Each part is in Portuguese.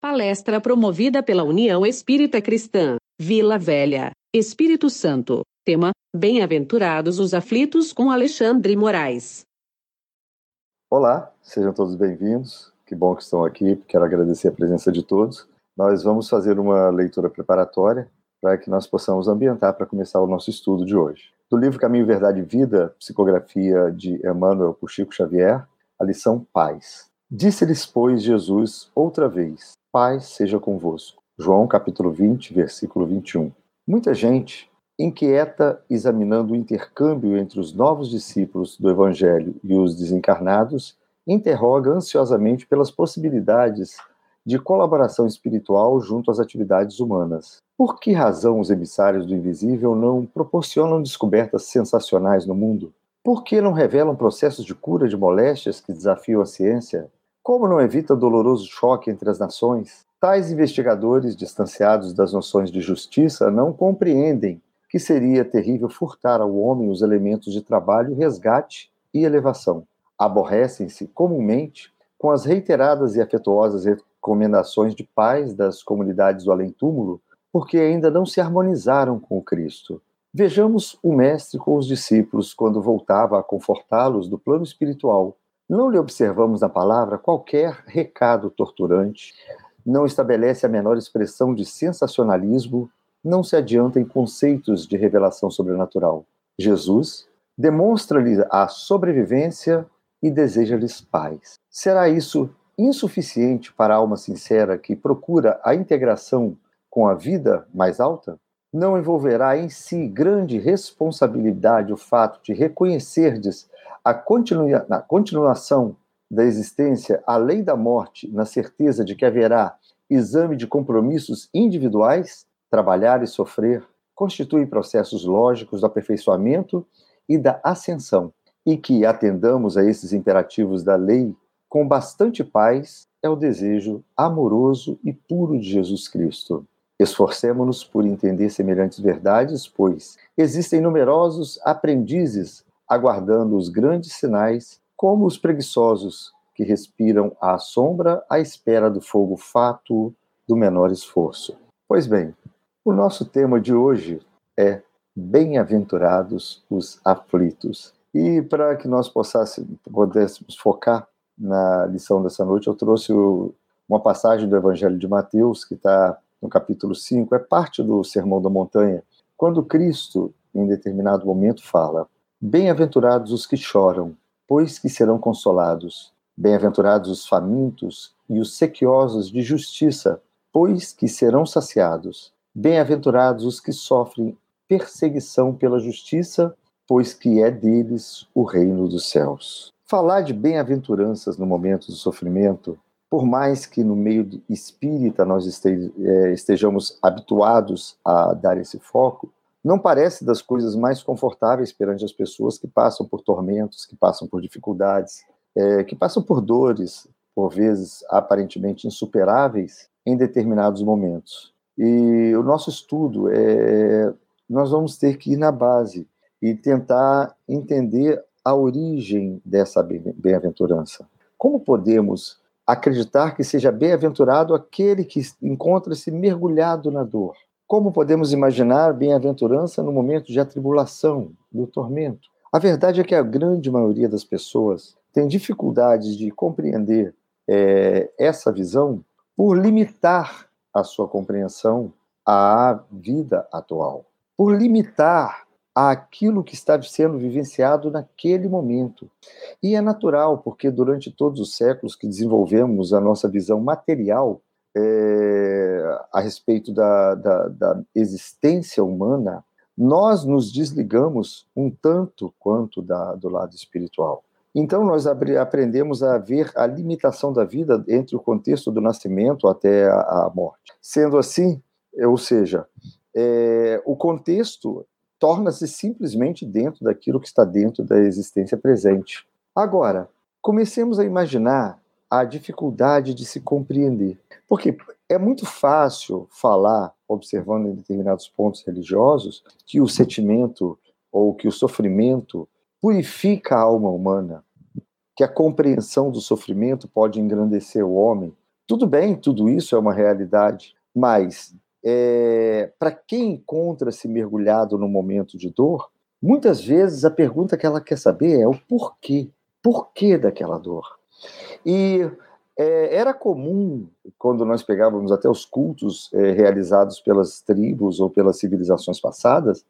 Palestra promovida pela União Espírita Cristã, Vila Velha, Espírito Santo. Tema: Bem-aventurados os aflitos com Alexandre Moraes. Olá, sejam todos bem-vindos. Que bom que estão aqui. Quero agradecer a presença de todos. Nós vamos fazer uma leitura preparatória para que nós possamos ambientar para começar o nosso estudo de hoje. Do livro Caminho, Verdade e Vida, psicografia de Emmanuel por Chico Xavier, a lição Paz. Disse-lhes, pois, Jesus outra vez: Paz seja convosco. João capítulo 20, versículo 21. Muita gente, inquieta examinando o intercâmbio entre os novos discípulos do Evangelho e os desencarnados, interroga ansiosamente pelas possibilidades de colaboração espiritual junto às atividades humanas. Por que razão os emissários do invisível não proporcionam descobertas sensacionais no mundo? Por que não revelam processos de cura de moléstias que desafiam a ciência? Como não evita doloroso choque entre as nações? Tais investigadores, distanciados das noções de justiça, não compreendem que seria terrível furtar ao homem os elementos de trabalho, resgate e elevação. Aborrecem-se comumente com as reiteradas e afetuosas recomendações de pais das comunidades do além-túmulo, porque ainda não se harmonizaram com o Cristo. Vejamos o Mestre com os discípulos quando voltava a confortá-los do plano espiritual. Não lhe observamos na palavra qualquer recado torturante, não estabelece a menor expressão de sensacionalismo, não se adianta em conceitos de revelação sobrenatural. Jesus demonstra-lhes a sobrevivência e deseja-lhes paz. Será isso insuficiente para a alma sincera que procura a integração com a vida mais alta? Não envolverá em si grande responsabilidade o fato de reconhecerdes a, a continuação da existência além da morte, na certeza de que haverá exame de compromissos individuais? Trabalhar e sofrer constituem processos lógicos do aperfeiçoamento e da ascensão, e que atendamos a esses imperativos da lei com bastante paz é o desejo amoroso e puro de Jesus Cristo. Esforcemo-nos por entender semelhantes verdades, pois existem numerosos aprendizes aguardando os grandes sinais, como os preguiçosos que respiram à sombra à espera do fogo fato do menor esforço. Pois bem, o nosso tema de hoje é Bem-aventurados os aflitos. E para que nós possássemos, pudéssemos focar na lição dessa noite, eu trouxe o, uma passagem do Evangelho de Mateus, que está no capítulo 5, é parte do Sermão da Montanha, quando Cristo, em determinado momento, fala: Bem-aventurados os que choram, pois que serão consolados. Bem-aventurados os famintos e os sequiosos de justiça, pois que serão saciados. Bem-aventurados os que sofrem perseguição pela justiça, pois que é deles o reino dos céus. Falar de bem-aventuranças no momento do sofrimento, por mais que no meio espírita nós é, estejamos habituados a dar esse foco, não parece das coisas mais confortáveis perante as pessoas que passam por tormentos, que passam por dificuldades, é, que passam por dores, por vezes aparentemente insuperáveis, em determinados momentos. E o nosso estudo é nós vamos ter que ir na base e tentar entender a origem dessa bem-aventurança. Como podemos acreditar que seja bem-aventurado aquele que encontra-se mergulhado na dor? Como podemos imaginar bem-aventurança no momento de atribulação, do tormento? A verdade é que a grande maioria das pessoas tem dificuldades de compreender é, essa visão por limitar a sua compreensão à vida atual, por limitar àquilo que está sendo vivenciado naquele momento. E é natural, porque durante todos os séculos que desenvolvemos a nossa visão material é, a respeito da, da, da existência humana, nós nos desligamos um tanto quanto da, do lado espiritual. Então, nós aprendemos a ver a limitação da vida entre o contexto do nascimento até a, a morte. Sendo assim, ou seja, é, o contexto torna-se simplesmente dentro daquilo que está dentro da existência presente. Agora, comecemos a imaginar a dificuldade de se compreender. Porque é muito fácil falar, observando em determinados pontos religiosos, que o sentimento ou que o sofrimento purifica a alma humana, que a compreensão do sofrimento pode engrandecer o homem, Tudo bem, tudo isso é uma realidade, mas é, para quem encontra-se mergulhado no momento de dor, muitas vezes a pergunta que ela quer saber é o porquê. Porquê daquela dor? E é, era comum, quando nós pegávamos até os cultos é, realizados pelas tribos ou pelas civilizações passadas,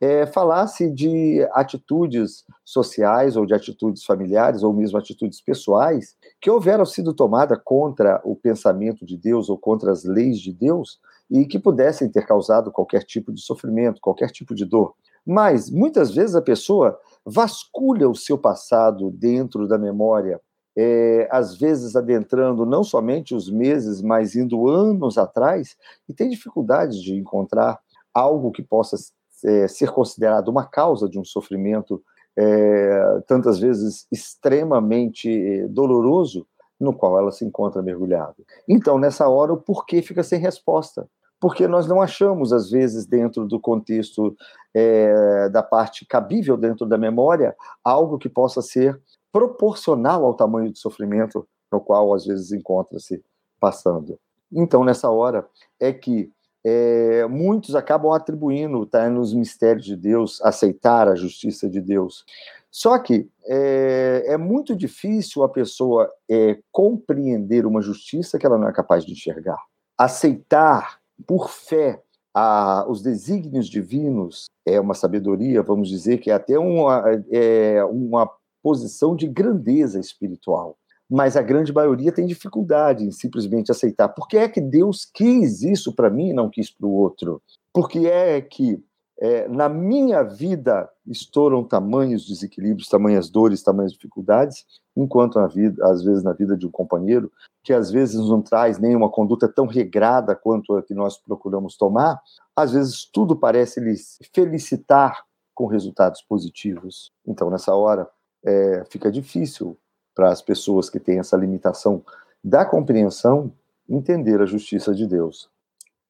é, falasse de atitudes sociais ou de atitudes familiares ou mesmo atitudes pessoais que houveram sido tomadas contra o pensamento de Deus ou contra as leis de Deus e que pudessem ter causado qualquer tipo de sofrimento, qualquer tipo de dor. Mas muitas vezes a pessoa vasculha o seu passado dentro da memória, é, às vezes adentrando não somente os meses, mas indo anos atrás, e tem dificuldade de encontrar algo que possa é, ser considerado uma causa de um sofrimento é, tantas vezes extremamente doloroso, no qual ela se encontra mergulhada. Então, nessa hora, o porquê fica sem resposta. Porque nós não achamos, às vezes, dentro do contexto é, da parte cabível dentro da memória, algo que possa ser proporcional ao tamanho do sofrimento no qual, às vezes, encontra-se passando. Então, nessa hora, é que é, muitos acabam atribuindo tá, nos mistérios de Deus, aceitar a justiça de Deus. Só que é, é muito difícil a pessoa é, compreender uma justiça que ela não é capaz de enxergar. Aceitar por fé a, os desígnios divinos é uma sabedoria, vamos dizer, que é até uma, é, uma posição de grandeza espiritual mas a grande maioria tem dificuldade em simplesmente aceitar. Por que é que Deus quis isso para mim e não quis para o outro? Por que é que é, na minha vida estouram tamanhos desequilíbrios, tamanhas dores, tamanhas dificuldades, enquanto na vida, às vezes na vida de um companheiro, que às vezes não traz nenhuma conduta tão regrada quanto a que nós procuramos tomar, às vezes tudo parece lhe felicitar com resultados positivos. Então, nessa hora, é, fica difícil para as pessoas que têm essa limitação da compreensão entender a justiça de Deus.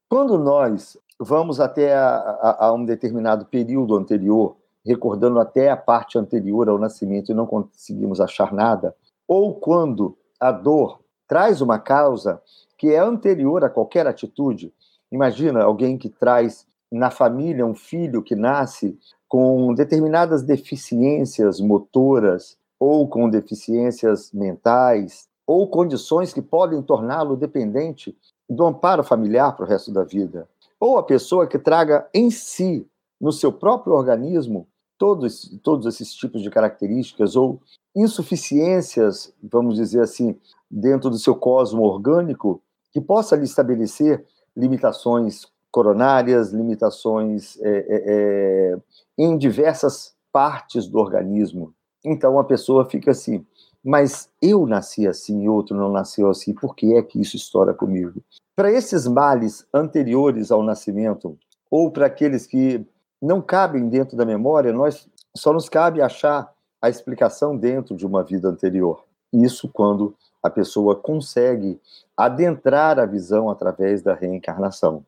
Quando nós vamos até a, a, a um determinado período anterior, recordando até a parte anterior ao nascimento e não conseguimos achar nada, ou quando a dor traz uma causa que é anterior a qualquer atitude, imagina alguém que traz na família um filho que nasce com determinadas deficiências motoras, ou com deficiências mentais, ou condições que podem torná-lo dependente do amparo familiar para o resto da vida. Ou a pessoa que traga em si, no seu próprio organismo, todos, todos esses tipos de características, ou insuficiências, vamos dizer assim, dentro do seu cosmo orgânico, que possa lhe estabelecer limitações coronárias, limitações é, é, é em diversas partes do organismo. Então a pessoa fica assim, mas eu nasci assim e outro não nasceu assim, por que é que isso estoura comigo? Para esses males anteriores ao nascimento, ou para aqueles que não cabem dentro da memória, nós só nos cabe achar a explicação dentro de uma vida anterior. Isso quando a pessoa consegue adentrar a visão através da reencarnação.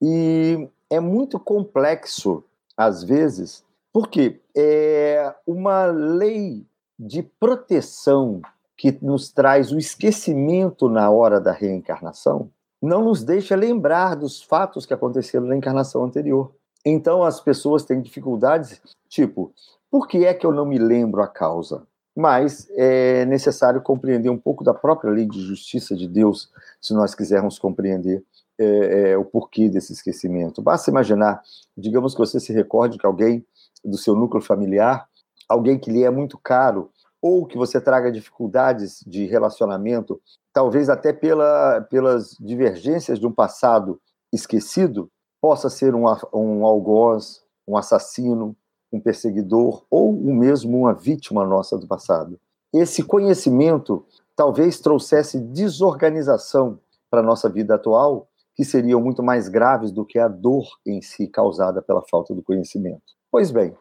E é muito complexo, às vezes, porque é uma lei de proteção que nos traz o esquecimento na hora da reencarnação, não nos deixa lembrar dos fatos que aconteceram na encarnação anterior. Então as pessoas têm dificuldades, tipo, por que é que eu não me lembro a causa? Mas é necessário compreender um pouco da própria lei de justiça de Deus, se nós quisermos compreender é, é, o porquê desse esquecimento. Basta imaginar, digamos que você se recorde que alguém do seu núcleo familiar, alguém que lhe é muito caro, ou que você traga dificuldades de relacionamento, talvez até pela, pelas divergências de um passado esquecido, possa ser um, um algoz, um assassino, um perseguidor ou mesmo uma vítima nossa do passado. Esse conhecimento talvez trouxesse desorganização para a nossa vida atual, que seriam muito mais graves do que a dor em si causada pela falta do conhecimento. Pois bem,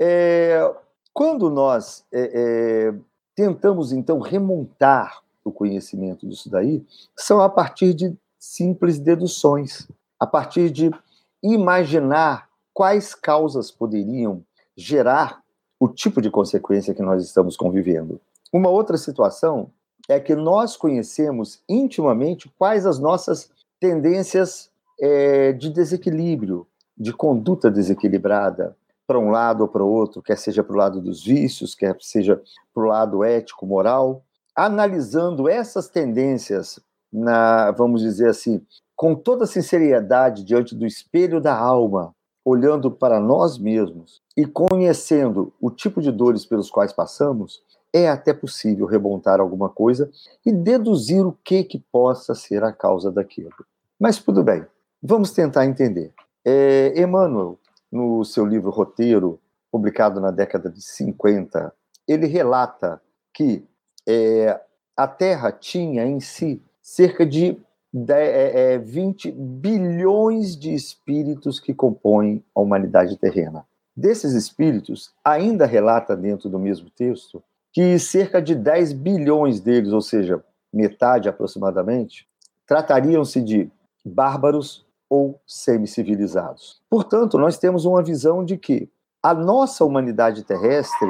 é, quando nós é, é, tentamos, então, remontar o conhecimento disso daí, são a partir de simples deduções, a partir de imaginar quais causas poderiam gerar o tipo de consequência que nós estamos convivendo. Uma outra situação é que nós conhecemos intimamente quais as nossas tendências é, de desequilíbrio, de conduta desequilibrada, para um lado ou para o outro, quer seja para o lado dos vícios, quer seja para o lado ético, moral, analisando essas tendências, na, vamos dizer assim, com toda sinceridade diante do espelho da alma, olhando para nós mesmos e conhecendo o tipo de dores pelos quais passamos, é até possível remontar alguma coisa e deduzir o que que possa ser a causa daquilo. Mas tudo bem, vamos tentar entender. É, Emmanuel, no seu livro Roteiro, publicado na década de 50, ele relata que é, a Terra tinha em si cerca de, de é, 20 é, bilhões de espíritos que compõem a humanidade terrena. Desses espíritos, ainda relata dentro do mesmo texto que cerca de 10 bilhões deles, ou seja, metade aproximadamente, tratariam-se de bárbaros ou semi-civilizados. Portanto, nós temos uma visão de que a nossa humanidade terrestre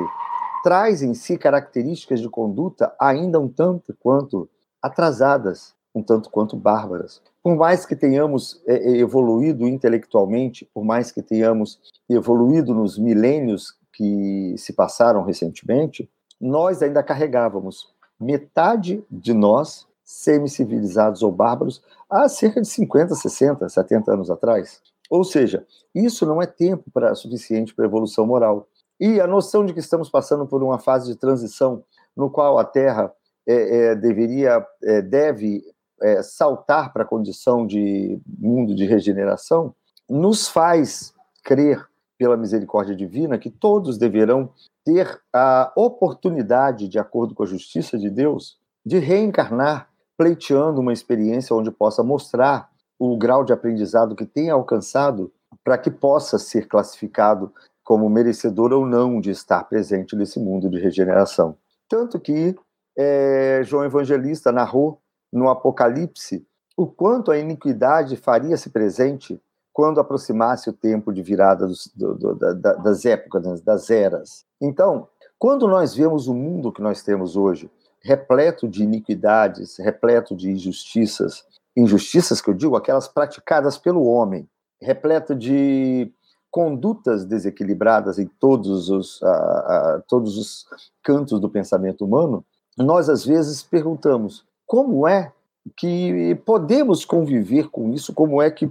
traz em si características de conduta ainda um tanto quanto atrasadas, um tanto quanto bárbaras. Por mais que tenhamos é, é, evoluído intelectualmente, por mais que tenhamos evoluído nos milênios que se passaram recentemente, nós ainda carregávamos metade de nós semi-civilizados ou bárbaros há cerca de 50, 60, 70 anos atrás. Ou seja, isso não é tempo para suficiente para a evolução moral. E a noção de que estamos passando por uma fase de transição no qual a Terra é, é, deveria, é, deve é, saltar para a condição de mundo de regeneração, nos faz crer, pela misericórdia divina, que todos deverão ter a oportunidade, de acordo com a justiça de Deus, de reencarnar pleiteando uma experiência onde possa mostrar o grau de aprendizado que tem alcançado para que possa ser classificado como merecedor ou não de estar presente nesse mundo de regeneração. Tanto que é, João Evangelista narrou no Apocalipse o quanto a iniquidade faria-se presente quando aproximasse o tempo de virada dos, do, do, da, das épocas, das eras. Então, quando nós vemos o mundo que nós temos hoje, repleto de iniquidades, repleto de injustiças, injustiças que eu digo, aquelas praticadas pelo homem, repleto de condutas desequilibradas em todos os, a, todos os cantos do pensamento humano, nós às vezes perguntamos como é que podemos conviver com isso, como é que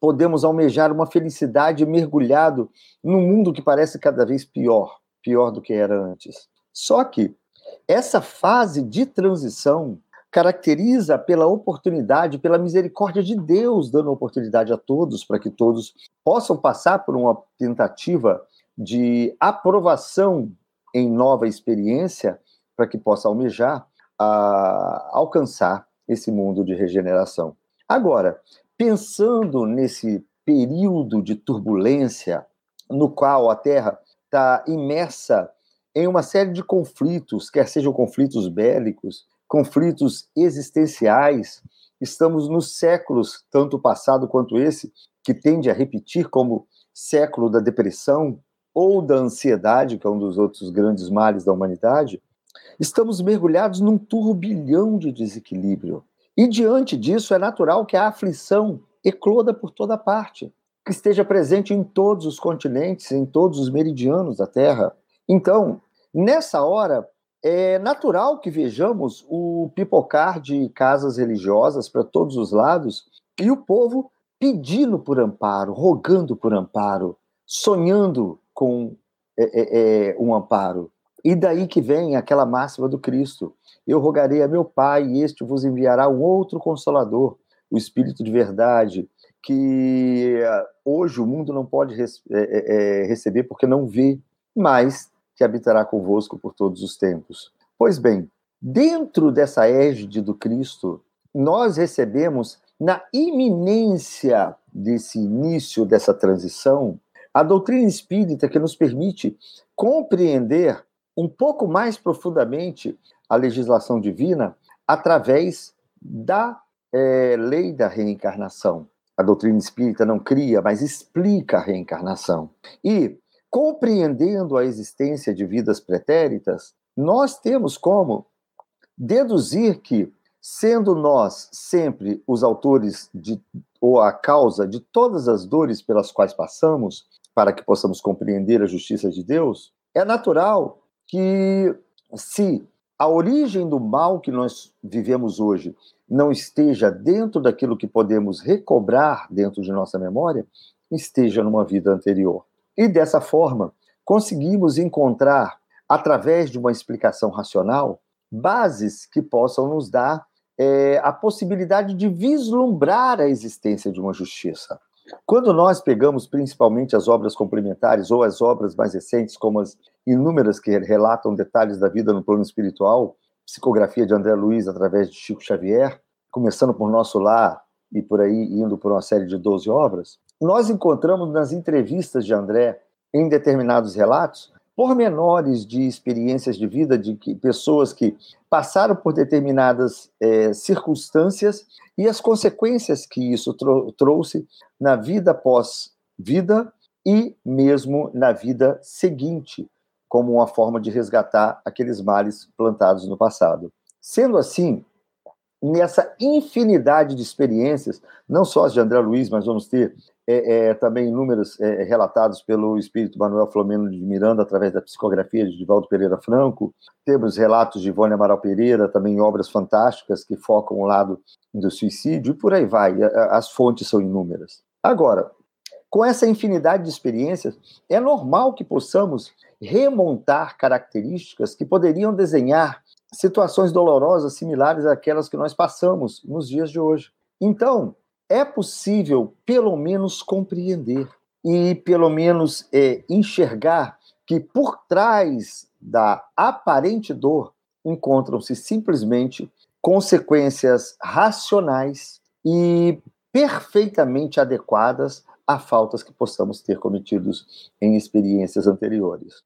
podemos almejar uma felicidade mergulhado num mundo que parece cada vez pior, pior do que era antes. Só que essa fase de transição caracteriza pela oportunidade, pela misericórdia de Deus, dando oportunidade a todos para que todos possam passar por uma tentativa de aprovação em nova experiência, para que possa almejar a alcançar esse mundo de regeneração. Agora, pensando nesse período de turbulência no qual a Terra está imersa em uma série de conflitos, quer sejam conflitos bélicos, conflitos existenciais. Estamos nos séculos, tanto o passado quanto esse, que tende a repetir como século da depressão ou da ansiedade, que é um dos outros grandes males da humanidade. Estamos mergulhados num turbilhão de desequilíbrio. E diante disso, é natural que a aflição ecloda por toda parte, que esteja presente em todos os continentes, em todos os meridianos da Terra. Então, nessa hora, é natural que vejamos o pipocar de casas religiosas para todos os lados e o povo pedindo por amparo, rogando por amparo, sonhando com é, é, é, um amparo. E daí que vem aquela máxima do Cristo: Eu rogarei a meu Pai, e este vos enviará um outro consolador, o Espírito de verdade, que hoje o mundo não pode é, é, receber porque não vê, mas que habitará convosco por todos os tempos. Pois bem, dentro dessa égide do Cristo, nós recebemos, na iminência desse início dessa transição, a doutrina espírita que nos permite compreender um pouco mais profundamente a legislação divina através da é, lei da reencarnação. A doutrina espírita não cria, mas explica a reencarnação. E compreendendo a existência de vidas pretéritas, nós temos como deduzir que, sendo nós sempre os autores de, ou a causa de todas as dores pelas quais passamos, para que possamos compreender a justiça de Deus, é natural que, se a origem do mal que nós vivemos hoje não esteja dentro daquilo que podemos recobrar dentro de nossa memória, esteja numa vida anterior. E dessa forma, conseguimos encontrar, através de uma explicação racional, bases que possam nos dar é, a possibilidade de vislumbrar a existência de uma justiça. Quando nós pegamos principalmente as obras complementares ou as obras mais recentes, como as inúmeras que relatam detalhes da vida no plano espiritual, psicografia de André Luiz através de Chico Xavier, começando por Nosso Lar e por aí indo por uma série de 12 obras, nós encontramos nas entrevistas de André, em determinados relatos, pormenores de experiências de vida de que, pessoas que passaram por determinadas é, circunstâncias e as consequências que isso trou trouxe na vida pós-vida e mesmo na vida seguinte, como uma forma de resgatar aqueles males plantados no passado. Sendo assim, nessa infinidade de experiências, não só as de André Luiz, mas vamos ter é, é, também inúmeros é, relatados pelo espírito Manuel Flomeno de Miranda, através da psicografia de Divaldo Pereira Franco. Temos relatos de Ivone Amaral Pereira, também obras fantásticas que focam o lado do suicídio, e por aí vai. As fontes são inúmeras. Agora, com essa infinidade de experiências, é normal que possamos remontar características que poderiam desenhar situações dolorosas similares àquelas que nós passamos nos dias de hoje. Então, é possível, pelo menos, compreender e, pelo menos, é, enxergar que por trás da aparente dor encontram-se simplesmente consequências racionais e perfeitamente adequadas a faltas que possamos ter cometidos em experiências anteriores.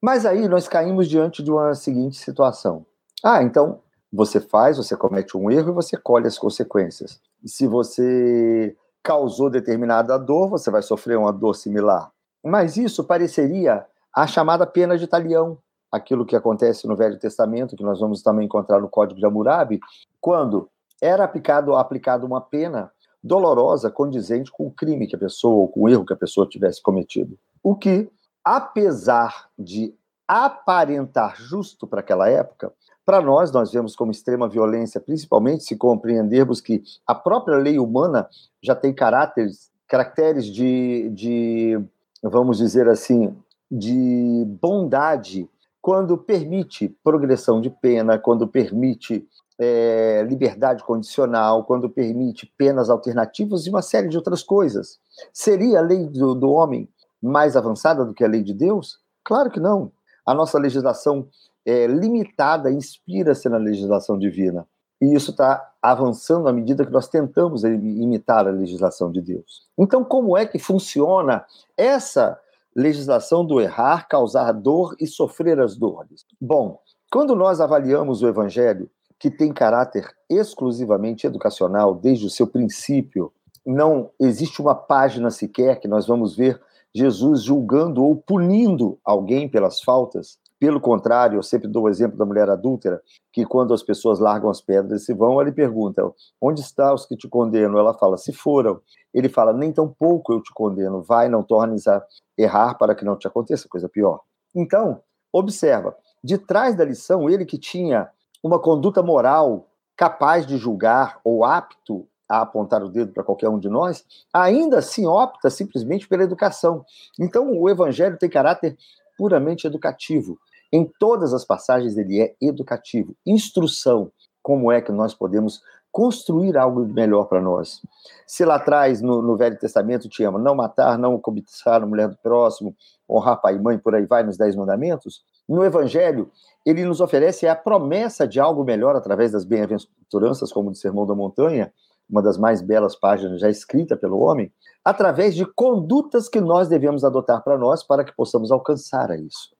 Mas aí nós caímos diante de uma seguinte situação. Ah, então você faz, você comete um erro e você colhe as consequências. Se você causou determinada dor, você vai sofrer uma dor similar. Mas isso pareceria a chamada pena de talião, aquilo que acontece no Velho Testamento, que nós vamos também encontrar no Código de Hammurabi, quando era aplicado, aplicado uma pena dolorosa condizente com o crime que a pessoa, ou com o erro que a pessoa tivesse cometido. O que, apesar de aparentar justo para aquela época, para nós, nós vemos como extrema violência, principalmente se compreendermos que a própria lei humana já tem caracteres, caracteres de, de vamos dizer assim, de bondade, quando permite progressão de pena, quando permite é, liberdade condicional, quando permite penas alternativas e uma série de outras coisas. Seria a lei do, do homem mais avançada do que a lei de Deus? Claro que não. A nossa legislação é limitada inspira-se na legislação divina. E isso está avançando à medida que nós tentamos imitar a legislação de Deus. Então, como é que funciona essa legislação do errar, causar dor e sofrer as dores? Bom, quando nós avaliamos o Evangelho, que tem caráter exclusivamente educacional desde o seu princípio. Não existe uma página sequer que nós vamos ver Jesus julgando ou punindo alguém pelas faltas. Pelo contrário, eu sempre dou o exemplo da mulher adúltera, que quando as pessoas largam as pedras e se vão, ele pergunta: Onde estão os que te condenam? Ela fala: Se foram. Ele fala: Nem tão pouco eu te condeno. Vai, não tornes a errar para que não te aconteça coisa pior. Então, observa: de trás da lição, ele que tinha uma conduta moral capaz de julgar ou apto a apontar o dedo para qualquer um de nós, ainda assim opta simplesmente pela educação. Então, o evangelho tem caráter puramente educativo. Em todas as passagens, ele é educativo. Instrução, como é que nós podemos construir algo melhor para nós. Se lá atrás, no, no, Velho Testamento, tinha não matar, não cobiçar a mulher do próximo, honrar pai e mãe, por aí vai, nos Dez Mandamentos, no Evangelho, ele nos oferece a promessa de algo melhor através das bem-aventuranças, como o Sermão da Montanha, uma das mais belas páginas já escrita pelo homem, através de condutas que nós devemos adotar para nós para que possamos alcançar a isso.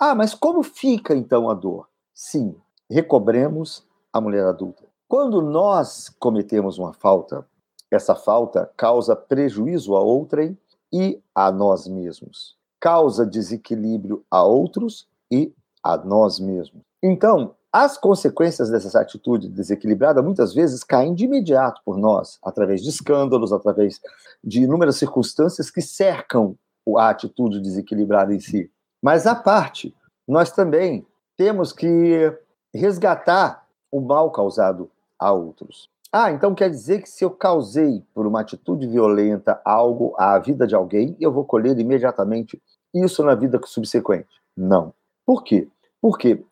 Ah, mas como fica então a dor? Sim, recobremos a mulher adulta. Quando nós cometemos uma falta, essa falta causa prejuízo a outrem e a nós mesmos. Causa desequilíbrio a outros e a nós mesmos. Então, As consequências dessa atitude desequilibrada muitas vezes caem de imediato por nós, através de escândalos, através de inúmeras circunstâncias que cercam a atitude desequilibrada em si. Mas, à parte, nós também temos que resgatar o mal causado a outros. Ah, então quer dizer que se eu causei por uma atitude violenta algo à vida de alguém, eu vou colher imediatamente isso na vida subsequente? Não. Por quê? Porque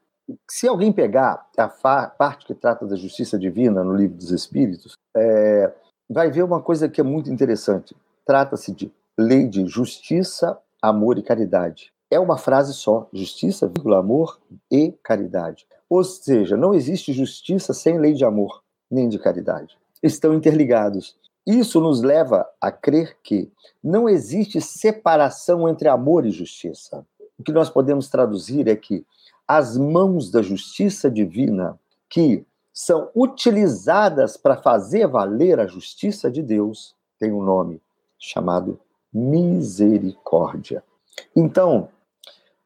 se alguém pegar a parte que trata da justiça divina no livro dos Espíritos, é, vai ver uma coisa que é muito interessante. Trata-se de lei de justiça, amor e caridade. É uma frase só: justiça, vírgula, amor e caridade. Ou seja, não existe justiça sem lei de amor nem de caridade. Estão interligados. Isso nos leva a crer que não existe separação entre amor e justiça. O que nós podemos traduzir é que as mãos da justiça divina, que são utilizadas para fazer valer a justiça de Deus, tem um nome chamado misericórdia. Então,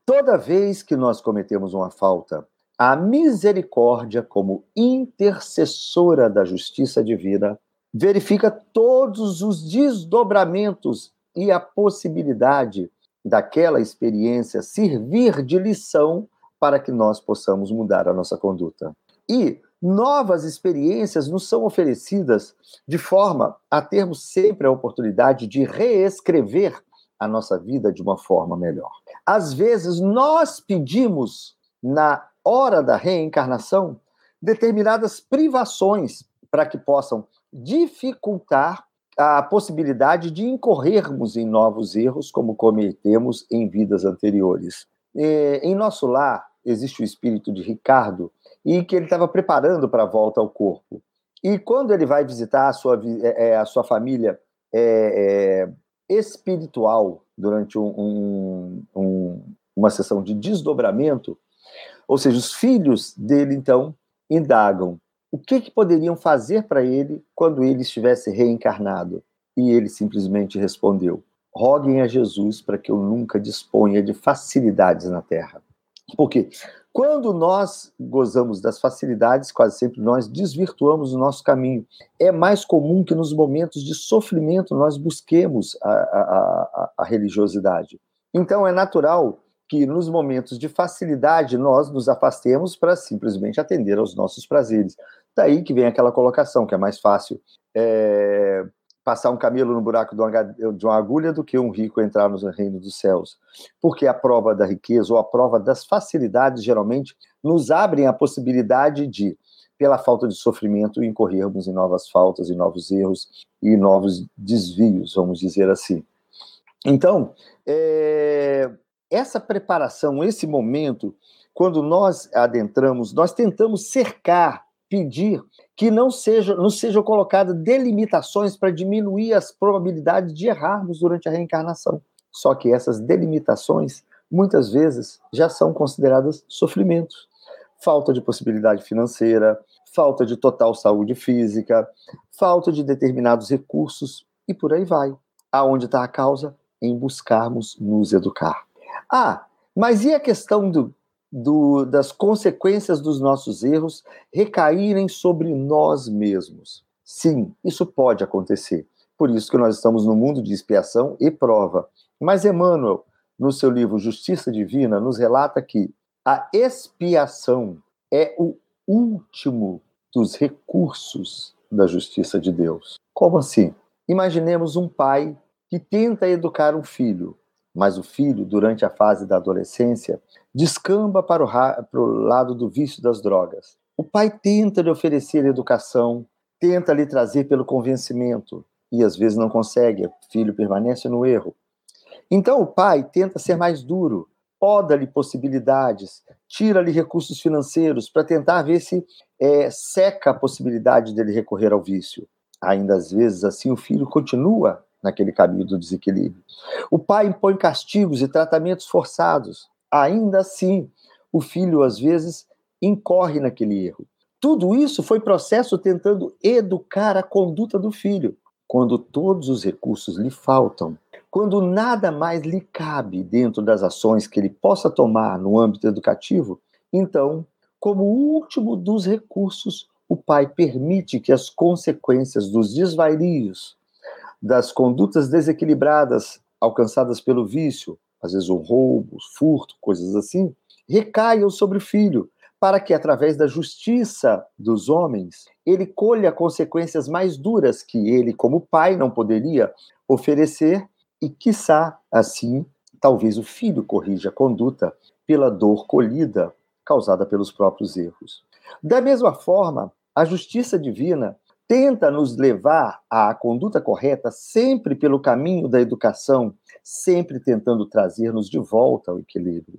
toda vez que nós cometemos uma falta, a misericórdia, como intercessora da justiça divina, verifica todos os desdobramentos e a possibilidade daquela experiência servir de lição para que nós possamos mudar a nossa conduta. E novas experiências nos são oferecidas de forma a termos sempre a oportunidade de reescrever a nossa vida de uma forma melhor. Às vezes, nós pedimos, na hora da reencarnação, determinadas privações para que possam dificultar a possibilidade de incorrermos em novos erros como cometemos em vidas anteriores. É, em nosso lar existe o espírito de Ricardo e que ele estava preparando para a volta ao corpo. E quando ele vai visitar a sua, é, é, a sua família é, é, espiritual durante um, um, uma sessão de desdobramento, ou seja, os filhos dele então indagam o que, que poderiam fazer para ele quando ele estivesse reencarnado. E ele simplesmente respondeu: roguem a Jesus para que eu nunca disponha de facilidades na terra. Porque quando nós gozamos das facilidades, quase sempre nós desvirtuamos o nosso caminho. É mais comum que nos momentos de sofrimento nós busquemos a, a, a, a religiosidade. Então é natural que nos momentos de facilidade nós nos afastemos para simplesmente atender aos nossos prazeres. Daí que vem aquela colocação, que é mais fácil é, passar um camelo no buraco de uma, agulha do que um rico entrar no reino dos céus. Porque a prova da riqueza ou a prova das facilidades geralmente nos abrem a possibilidade de, pela falta de sofrimento, incorrermos em novas faltas, em novos erros e novos desvios, vamos dizer assim. Então, é, essa preparação, esse momento, quando nós adentramos, nós tentamos cercar, pedir que não seja, não sejam colocadas delimitações para diminuir as probabilidades de errarmos durante a reencarnação. Só que essas delimitações, muitas vezes, já são consideradas sofrimentos. Falta de possibilidade financeira, falta de total saúde física, falta de determinados recursos e por aí vai. Aonde está a causa? Em buscarmos nos educar. Ah, mas e a questão do, do, das consequências dos nossos erros recaírem sobre nós mesmos? Sim, isso pode acontecer. Por isso que nós estamos no mundo de expiação e prova. Mas Emmanuel, no seu livro Justiça Divina, nos relata que a expiação é o último dos recursos da justiça de Deus. Como assim? Imaginemos um pai que tenta educar um filho, mas o filho, durante a fase da adolescência, descamba para o, para o lado do vício das drogas. O pai tenta lhe oferecer educação, tenta lhe trazer pelo convencimento, e às vezes não consegue, o filho permanece no erro. Então o pai tenta ser mais duro, poda-lhe possibilidades, tira-lhe recursos financeiros para tentar ver se é, seca a possibilidade dele recorrer ao vício. Ainda às vezes assim o filho continua naquele caminho do desequilíbrio. O pai impõe castigos e tratamentos forçados. Ainda assim, o filho, às vezes, incorre naquele erro. Tudo isso foi processo tentando educar a conduta do filho. Quando todos os recursos lhe faltam, quando nada mais lhe cabe dentro das ações que ele possa tomar no âmbito educativo, então como último dos recursos, o pai permite que as consequências dos desvarios, das condutas desequilibradas alcançadas pelo vício, às vezes o roubo, o furto, coisas assim, recaiam sobre o filho, para que, através da justiça dos homens, ele colha consequências mais duras que ele, como pai, não poderia oferecer, e, quiçá, assim, talvez o filho corrija a conduta pela dor colhida causada pelos próprios erros. Da mesma forma, a justiça divina tenta nos levar à conduta correta sempre pelo caminho da educação, sempre tentando trazer-nos de volta ao equilíbrio.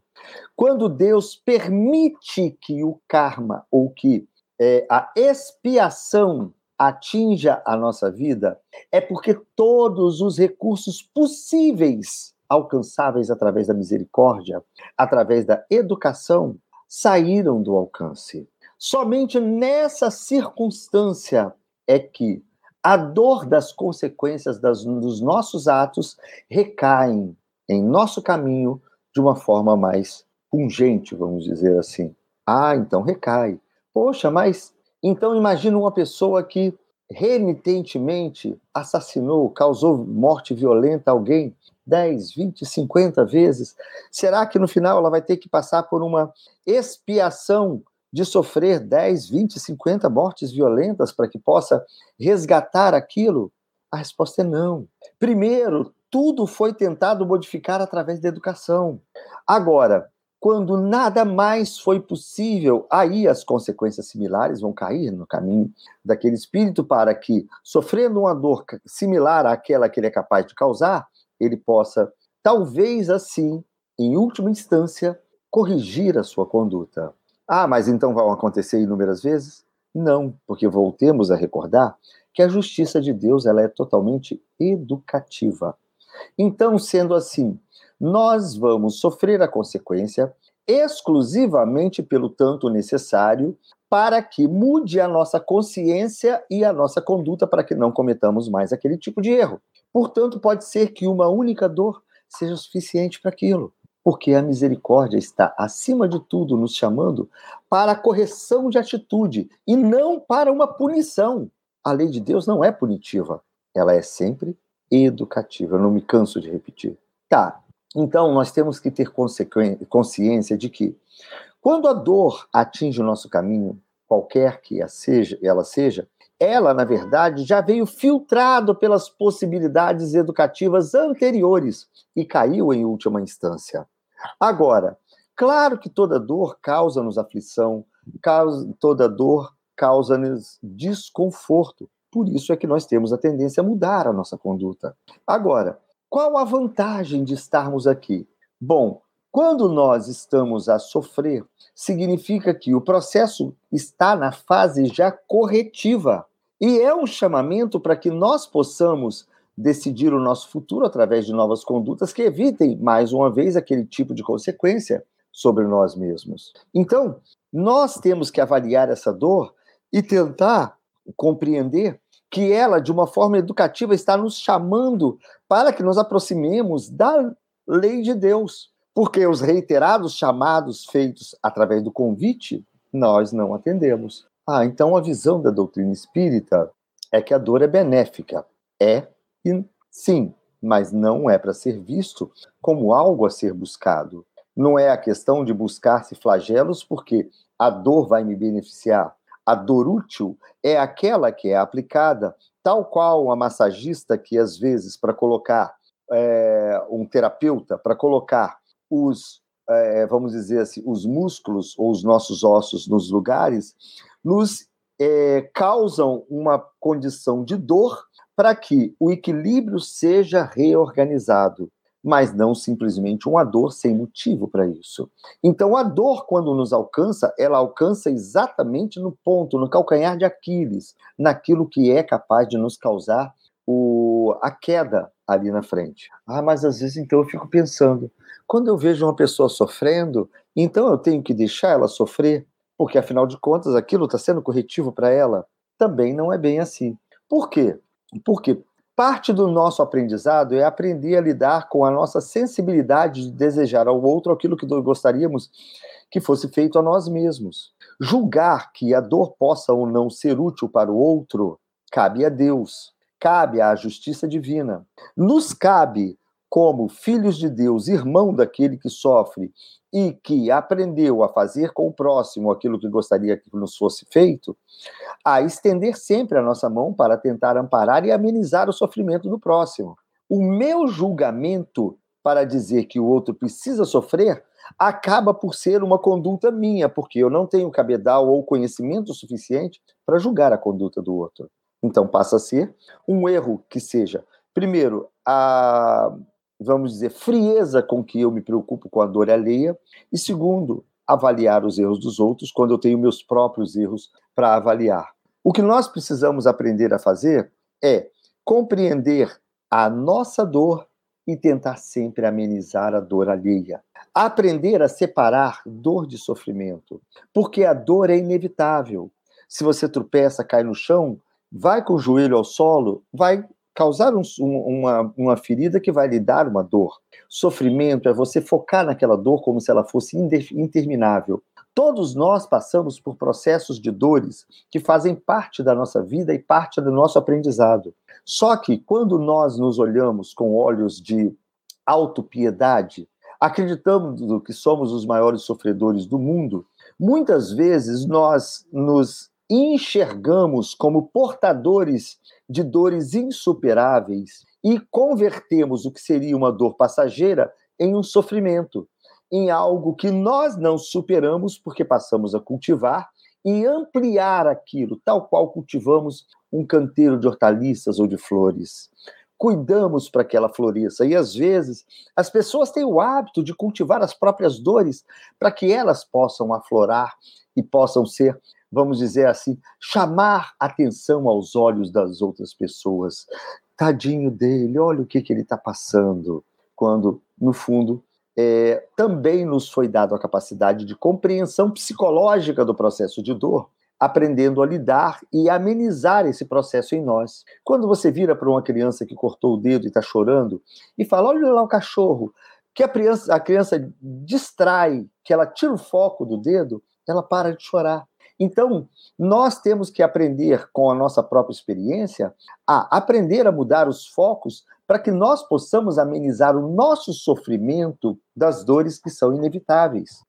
Quando Deus permite que o karma ou que é, a expiação atinja a nossa vida, é porque todos os recursos possíveis, alcançáveis através da misericórdia, através da educação, saíram do alcance. Somente nessa circunstância é que a dor das consequências das, dos nossos atos recaem em nosso caminho de uma forma mais pungente, vamos dizer assim. Ah, então recai. Poxa, mas então imagina uma pessoa que renitentemente assassinou, causou morte violenta a alguém 10, 20, 50 vezes. Será que no final ela vai ter que passar por uma expiação de sofrer 10, 20, 50 mortes violentas para que possa resgatar aquilo? A resposta é não. Primeiro, tudo foi tentado modificar através da educação. Agora, quando nada mais foi possível, aí as consequências similares vão cair no caminho daquele espírito para que, sofrendo uma dor similar àquela que ele é capaz de causar, ele possa, talvez assim, em última instância, corrigir a sua conduta. Ah, mas então vão acontecer inúmeras vezes? Não, porque voltemos a recordar que a justiça de Deus ela é totalmente educativa. Então, sendo assim, nós vamos sofrer a consequência exclusivamente pelo tanto necessário para que mude a nossa consciência e a nossa conduta para que não cometamos mais aquele tipo de erro. Portanto, pode ser que uma única dor seja suficiente para aquilo porque a misericórdia está, acima de tudo, nos chamando para a correção de atitude e não para uma punição. A lei de Deus não é punitiva, ela é sempre educativa. Eu não me canso de repetir. Tá, então nós temos que ter consciência de que quando a dor atinge o nosso caminho, qualquer que ela seja, ela, na verdade, já veio filtrado pelas possibilidades educativas anteriores e caiu em última instância. Agora, claro que toda dor causa-nos aflição, causa, toda dor causa-nos desconforto. Por isso é que nós temos a tendência a mudar a nossa conduta. Agora, qual a vantagem de estarmos aqui? Bom, quando nós estamos a sofrer, significa que o processo está na fase já corretiva. E é um chamamento para que nós possamos decidir o nosso futuro através de novas condutas que evitem, mais uma vez, aquele tipo de consequência sobre nós mesmos. Então, nós temos que avaliar essa dor e tentar compreender que ela, de uma forma educativa, está nos chamando para que nos aproximemos da lei de Deus. Porque os reiterados chamados feitos através do convite, nós não atendemos. Ah, então a visão da doutrina espírita é que a dor é benéfica. É e sim, mas não é para ser visto como algo a ser buscado. Não é a questão de buscar-se flagelos porque a dor vai me beneficiar. A dor útil é aquela que é aplicada, tal qual uma massagista que, às vezes, para colocar é, um terapeuta, para colocar os, é, vamos dizer assim, os músculos ou os nossos ossos nos lugares, nos é, causam uma condição de dor para que o equilíbrio seja reorganizado, mas não simplesmente uma dor sem motivo para isso. Então, a dor, quando nos alcança, ela alcança exatamente no ponto, no calcanhar de Aquiles, naquilo que é capaz de nos causar o, a queda ali na frente. Ah, mas às vezes então eu fico pensando, quando eu vejo uma pessoa sofrendo, então eu tenho que deixar ela sofrer, porque afinal de contas aquilo está sendo corretivo para ela? Também não é bem assim. Por quê? Porque Parte do nosso aprendizado é aprender a lidar com a nossa sensibilidade de desejar ao outro aquilo que gostaríamos que fosse feito a nós mesmos. Julgar que a dor possa ou não ser útil para o outro cabe a Deus, cabe à justiça divina. Nos cabe, como filhos de Deus, irmão daquele que sofre e que aprendeu a fazer com o próximo aquilo que gostaria que nos fosse feito, a estender sempre a nossa mão para tentar amparar e amenizar o sofrimento do próximo. O meu julgamento para dizer que o outro precisa sofrer acaba por ser uma conduta minha, porque eu não tenho cabedal ou conhecimento suficiente para julgar a conduta do outro. Então passa a ser um erro que seja, primeiro, a vamos dizer, frieza com que eu me preocupo com a dor alheia, e segundo, avaliar os erros dos outros quando eu tenho meus próprios erros para avaliar. O que nós precisamos aprender a fazer é compreender a nossa dor e tentar sempre amenizar a dor alheia. Aprender a separar dor de sofrimento, porque a dor é inevitável. Se você tropeça, cai no chão, vai com o joelho ao solo, vai causar um, uma, uma ferida que vai lhe dar uma dor. Sofrimento é você focar naquela dor como se ela fosse interminável. Todos nós passamos por processos de dores que fazem parte da nossa vida e parte do nosso aprendizado. Só que quando nós nos olhamos com olhos de autopiedade, acreditando que somos os maiores sofredores do mundo, muitas vezes nós nos enxergamos como portadores de dores insuperáveis e convertemos o que seria uma dor passageira em um sofrimento, em algo que nós não superamos porque passamos a cultivar e ampliar aquilo, tal qual cultivamos um canteiro de hortaliças ou de flores. Cuidamos para que ela floresça e às vezes as pessoas têm o hábito de cultivar as próprias dores para que elas possam aflorar e possam ser vamos dizer assim, chamar atenção aos olhos das outras pessoas. Tadinho dele, olha o que, que ele está passando. Quando, no fundo, é, também nos foi dado a capacidade de compreensão psicológica do processo de dor, aprendendo a lidar e amenizar esse processo em nós. Quando você vira para uma criança que cortou o dedo e está chorando e fala: Olha lá o cachorro, que a criança, a criança distrai, que ela tira o foco do dedo, ela para de chorar. Então, nós temos que aprender com a nossa própria experiência a aprender a mudar os focos para que nós possamos amenizar o nosso sofrimento das dores que são inevitáveis.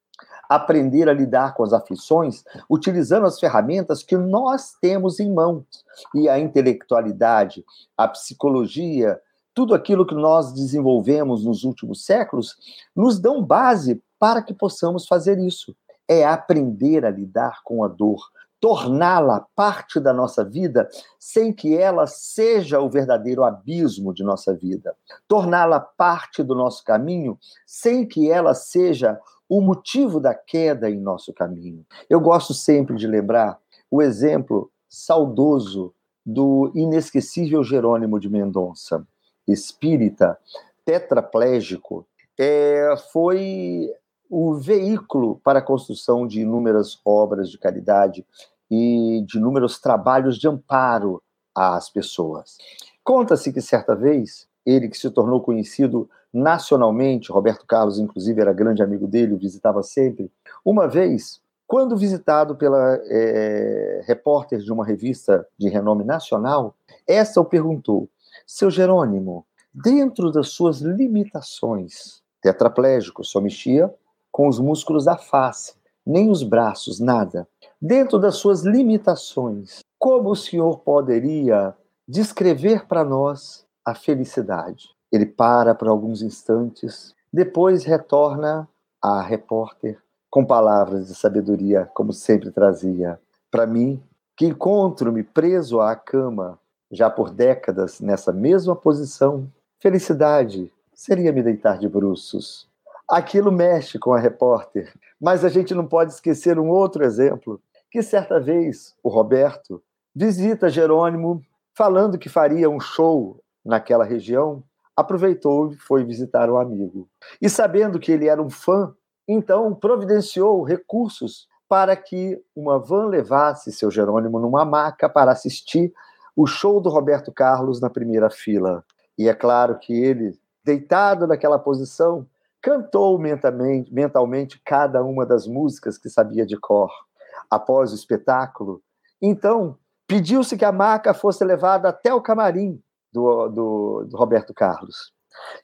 Aprender a lidar com as aflições utilizando as ferramentas que nós temos em mãos. E a intelectualidade, a psicologia, tudo aquilo que nós desenvolvemos nos últimos séculos, nos dão base para que possamos fazer isso é aprender a lidar com a dor, torná-la parte da nossa vida sem que ela seja o verdadeiro abismo de nossa vida, torná-la parte do nosso caminho sem que ela seja o motivo da queda em nosso caminho. Eu gosto sempre de lembrar o exemplo saudoso do inesquecível Jerônimo de Mendonça, espírita, tetraplégico, é, foi o veículo para a construção de inúmeras obras de caridade e de inúmeros trabalhos de amparo às pessoas. Conta-se que certa vez, ele que se tornou conhecido nacionalmente, Roberto Carlos, inclusive, era grande amigo dele, o visitava sempre. Uma vez, quando visitado pela é, repórter de uma revista de renome nacional, essa o perguntou: Seu Jerônimo, dentro das suas limitações, tetraplégico, só mexia com os músculos da face, nem os braços, nada. Dentro das suas limitações, como o Senhor poderia descrever para nós a felicidade? Ele para por alguns instantes, depois retorna à repórter com palavras de sabedoria, como sempre trazia. Para mim, que encontro-me preso à cama já por décadas nessa mesma posição, felicidade seria me deitar de bruços aquilo mexe com a repórter. Mas a gente não pode esquecer um outro exemplo, que certa vez o Roberto visita Jerônimo falando que faria um show naquela região, aproveitou e foi visitar o amigo. E sabendo que ele era um fã, então providenciou recursos para que uma van levasse seu Jerônimo numa maca para assistir o show do Roberto Carlos na primeira fila. E é claro que ele, deitado naquela posição, cantou mentalmente, mentalmente cada uma das músicas que sabia de cor. Após o espetáculo, então pediu-se que a maca fosse levada até o camarim do, do, do Roberto Carlos.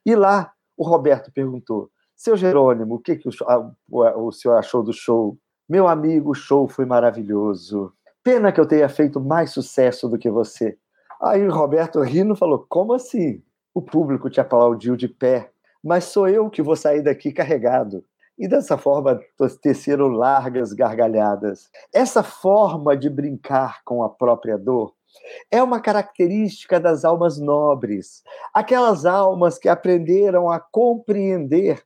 E lá o Roberto perguntou: Seu Jerônimo, o que, que o, o senhor achou do show? Meu amigo, o show foi maravilhoso. Pena que eu tenha feito mais sucesso do que você. Aí o Roberto rindo falou: Como assim? O público te aplaudiu de pé, mas sou eu que vou sair daqui carregado. E dessa forma teceram largas gargalhadas. Essa forma de brincar com a própria dor é uma característica das almas nobres, aquelas almas que aprenderam a compreender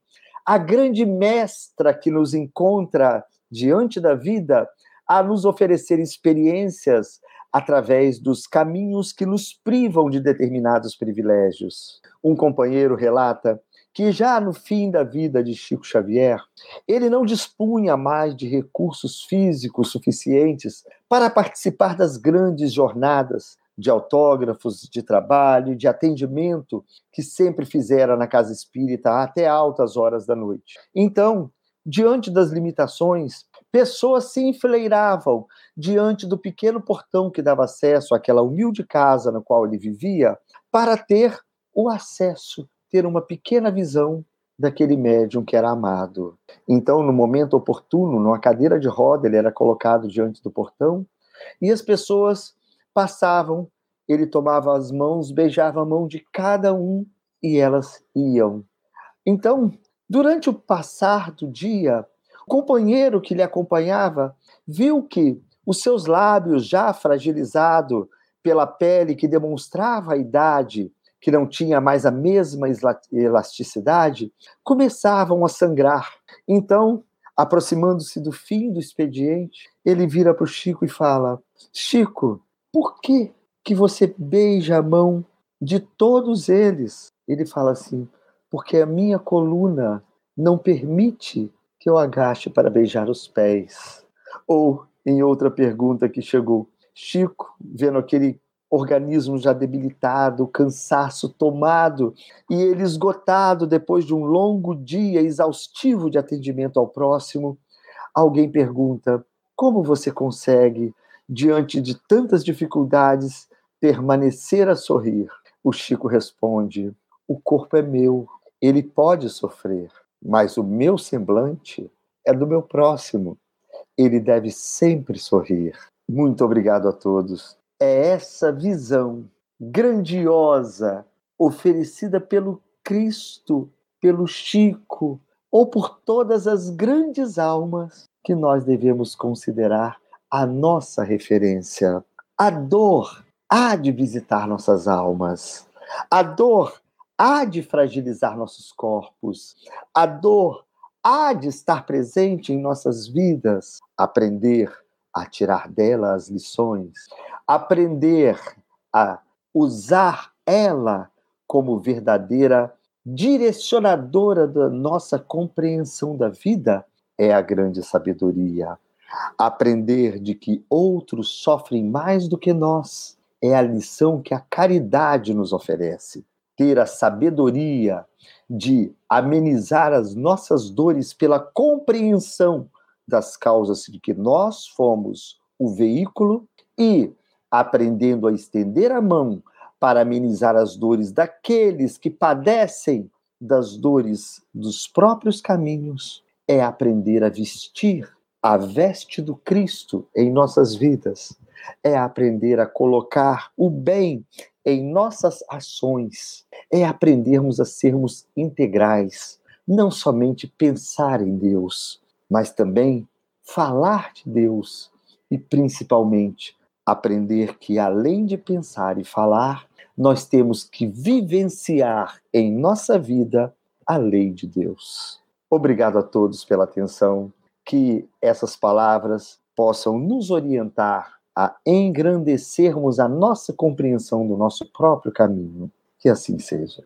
a grande mestra que nos encontra diante da vida a nos oferecer experiências através dos caminhos que nos privam de determinados privilégios. Um companheiro relata que já no fim da vida de Chico Xavier, ele não dispunha mais de recursos físicos suficientes para participar das grandes jornadas de autógrafos, de trabalho, de atendimento que sempre fizera na casa espírita até altas horas da noite. Então, diante das limitações, pessoas se enfileiravam diante do pequeno portão que dava acesso àquela humilde casa na qual ele vivia, para ter o acesso, ter uma pequena visão daquele médium que era amado. Então, no momento oportuno, numa cadeira de roda, ele era colocado diante do portão e as pessoas passavam, ele tomava as mãos, beijava a mão de cada um e elas iam. Então, Durante o passar do dia, o companheiro que lhe acompanhava viu que os seus lábios, já fragilizados pela pele que demonstrava a idade, que não tinha mais a mesma elasticidade, começavam a sangrar. Então, aproximando-se do fim do expediente, ele vira para o Chico e fala: Chico, por que, que você beija a mão de todos eles? Ele fala assim: porque a minha coluna não permite que eu agache para beijar os pés. Ou, em outra pergunta que chegou, Chico, vendo aquele organismo já debilitado, cansaço tomado, e ele esgotado depois de um longo dia exaustivo de atendimento ao próximo, alguém pergunta: como você consegue, diante de tantas dificuldades, permanecer a sorrir? O Chico responde: o corpo é meu, ele pode sofrer, mas o meu semblante é do meu próximo. Ele deve sempre sorrir. Muito obrigado a todos. É essa visão grandiosa oferecida pelo Cristo, pelo Chico, ou por todas as grandes almas que nós devemos considerar a nossa referência. A dor há de visitar nossas almas. A dor há de fragilizar nossos corpos, a dor há de estar presente em nossas vidas, aprender a tirar dela as lições, aprender a usar ela como verdadeira direcionadora da nossa compreensão da vida é a grande sabedoria. Aprender de que outros sofrem mais do que nós é a lição que a caridade nos oferece ter a sabedoria de amenizar as nossas dores pela compreensão das causas de que nós fomos o veículo e aprendendo a estender a mão para amenizar as dores daqueles que padecem das dores dos próprios caminhos, é aprender a vestir a veste do Cristo em nossas vidas, é aprender a colocar o bem em nossas ações é aprendermos a sermos integrais, não somente pensar em Deus, mas também falar de Deus e principalmente aprender que além de pensar e falar, nós temos que vivenciar em nossa vida a lei de Deus. Obrigado a todos pela atenção, que essas palavras possam nos orientar a engrandecermos a nossa compreensão do nosso próprio caminho. Que assim seja.